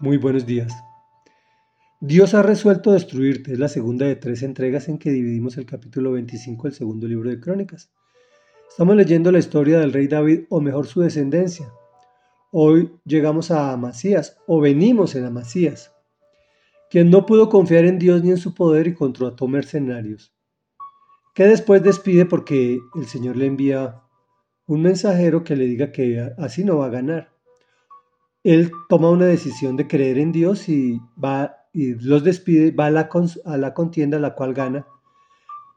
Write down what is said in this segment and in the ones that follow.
Muy buenos días. Dios ha resuelto destruirte. Es la segunda de tres entregas en que dividimos el capítulo 25 del segundo libro de Crónicas. Estamos leyendo la historia del rey David, o mejor su descendencia. Hoy llegamos a Amasías, o venimos en Amasías, quien no pudo confiar en Dios ni en su poder y contrató mercenarios, que después despide porque el Señor le envía un mensajero que le diga que así no va a ganar él toma una decisión de creer en Dios y va y los despide, va a la, a la contienda la cual gana.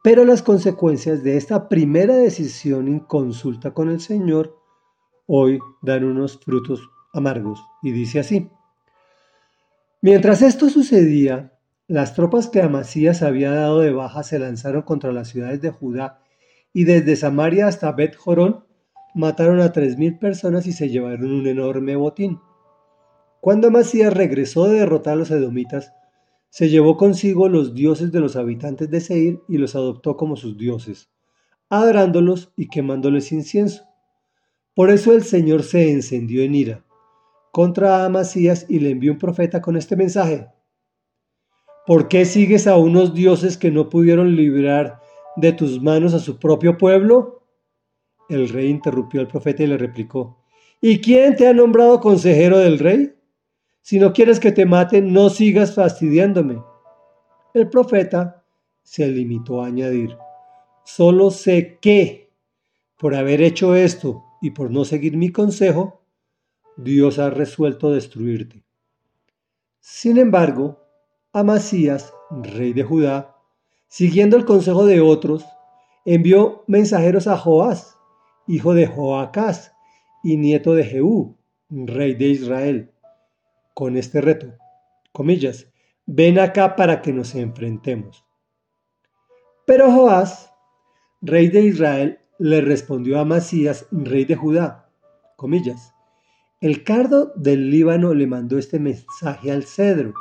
Pero las consecuencias de esta primera decisión en consulta con el Señor hoy dan unos frutos amargos. Y dice así. Mientras esto sucedía, las tropas que Amasías había dado de baja se lanzaron contra las ciudades de Judá y desde Samaria hasta Bet Jorón mataron a tres mil personas y se llevaron un enorme botín. Cuando Amasías regresó de derrotar a los edomitas, se llevó consigo los dioses de los habitantes de Seir y los adoptó como sus dioses, adorándolos y quemándoles incienso. Por eso el Señor se encendió en ira contra Amasías y le envió un profeta con este mensaje. ¿Por qué sigues a unos dioses que no pudieron librar de tus manos a su propio pueblo? El rey interrumpió al profeta y le replicó, ¿Y quién te ha nombrado consejero del rey? Si no quieres que te maten, no sigas fastidiándome. El profeta se limitó a añadir, solo sé que, por haber hecho esto y por no seguir mi consejo, Dios ha resuelto destruirte. Sin embargo, Amasías, rey de Judá, siguiendo el consejo de otros, envió mensajeros a Joás, hijo de Joacás y nieto de Jehú, rey de Israel, con este reto. Comillas, ven acá para que nos enfrentemos. Pero Joás, rey de Israel, le respondió a Masías, rey de Judá. Comillas, el cardo del Líbano le mandó este mensaje al cedro.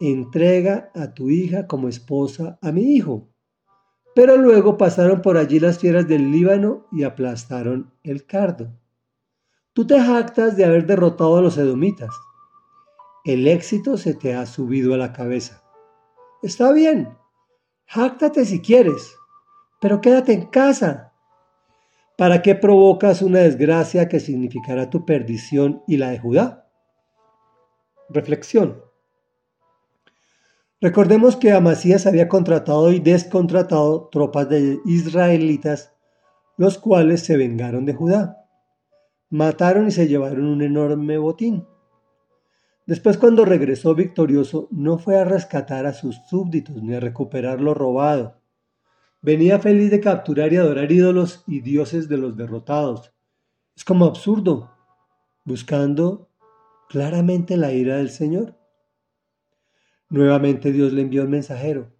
Entrega a tu hija como esposa a mi hijo. Pero luego pasaron por allí las fieras del Líbano y aplastaron el cardo. Tú te jactas de haber derrotado a los edomitas. El éxito se te ha subido a la cabeza. Está bien, jáctate si quieres, pero quédate en casa. ¿Para qué provocas una desgracia que significará tu perdición y la de Judá? Reflexión. Recordemos que Amasías había contratado y descontratado tropas de israelitas, los cuales se vengaron de Judá mataron y se llevaron un enorme botín. Después cuando regresó victorioso no fue a rescatar a sus súbditos ni a recuperar lo robado. Venía feliz de capturar y adorar ídolos y dioses de los derrotados. Es como absurdo, buscando claramente la ira del Señor. Nuevamente Dios le envió un mensajero.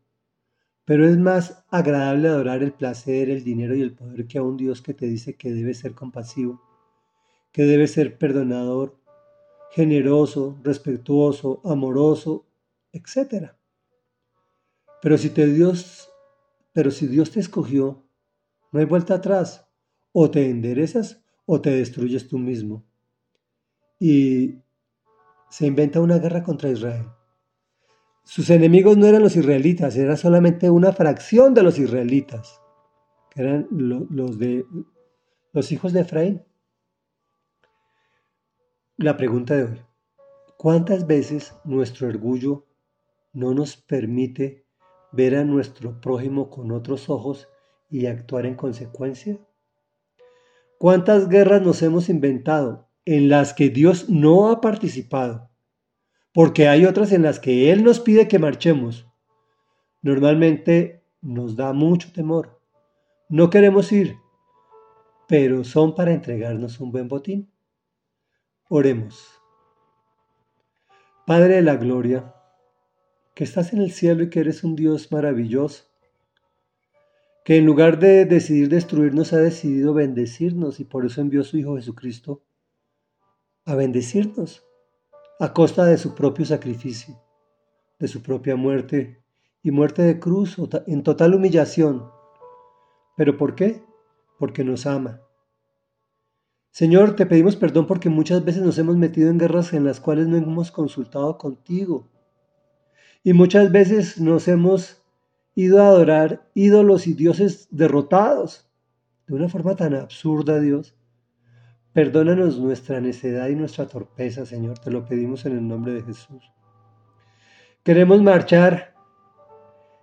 Pero es más agradable adorar el placer, el dinero y el poder que a un Dios que te dice que debe ser compasivo que debe ser perdonador, generoso, respetuoso, amoroso, etc. Pero si te Dios, pero si Dios te escogió, no hay vuelta atrás. O te enderezas o te destruyes tú mismo. Y se inventa una guerra contra Israel. Sus enemigos no eran los israelitas, era solamente una fracción de los israelitas, que eran los de los hijos de Efraín. La pregunta de hoy. ¿Cuántas veces nuestro orgullo no nos permite ver a nuestro prójimo con otros ojos y actuar en consecuencia? ¿Cuántas guerras nos hemos inventado en las que Dios no ha participado? Porque hay otras en las que Él nos pide que marchemos. Normalmente nos da mucho temor. No queremos ir, pero son para entregarnos un buen botín. Oremos. Padre de la Gloria, que estás en el cielo y que eres un Dios maravilloso, que en lugar de decidir destruirnos ha decidido bendecirnos y por eso envió a su Hijo Jesucristo a bendecirnos a costa de su propio sacrificio, de su propia muerte y muerte de cruz en total humillación. ¿Pero por qué? Porque nos ama Señor, te pedimos perdón porque muchas veces nos hemos metido en guerras en las cuales no hemos consultado contigo. Y muchas veces nos hemos ido a adorar ídolos y dioses derrotados de una forma tan absurda, Dios. Perdónanos nuestra necedad y nuestra torpeza, Señor, te lo pedimos en el nombre de Jesús. Queremos marchar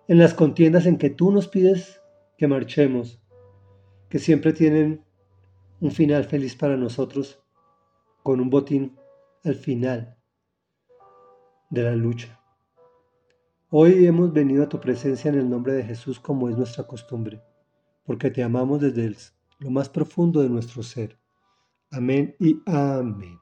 en las contiendas en que tú nos pides que marchemos, que siempre tienen un final feliz para nosotros, con un botín al final de la lucha. Hoy hemos venido a tu presencia en el nombre de Jesús como es nuestra costumbre, porque te amamos desde lo más profundo de nuestro ser. Amén y amén.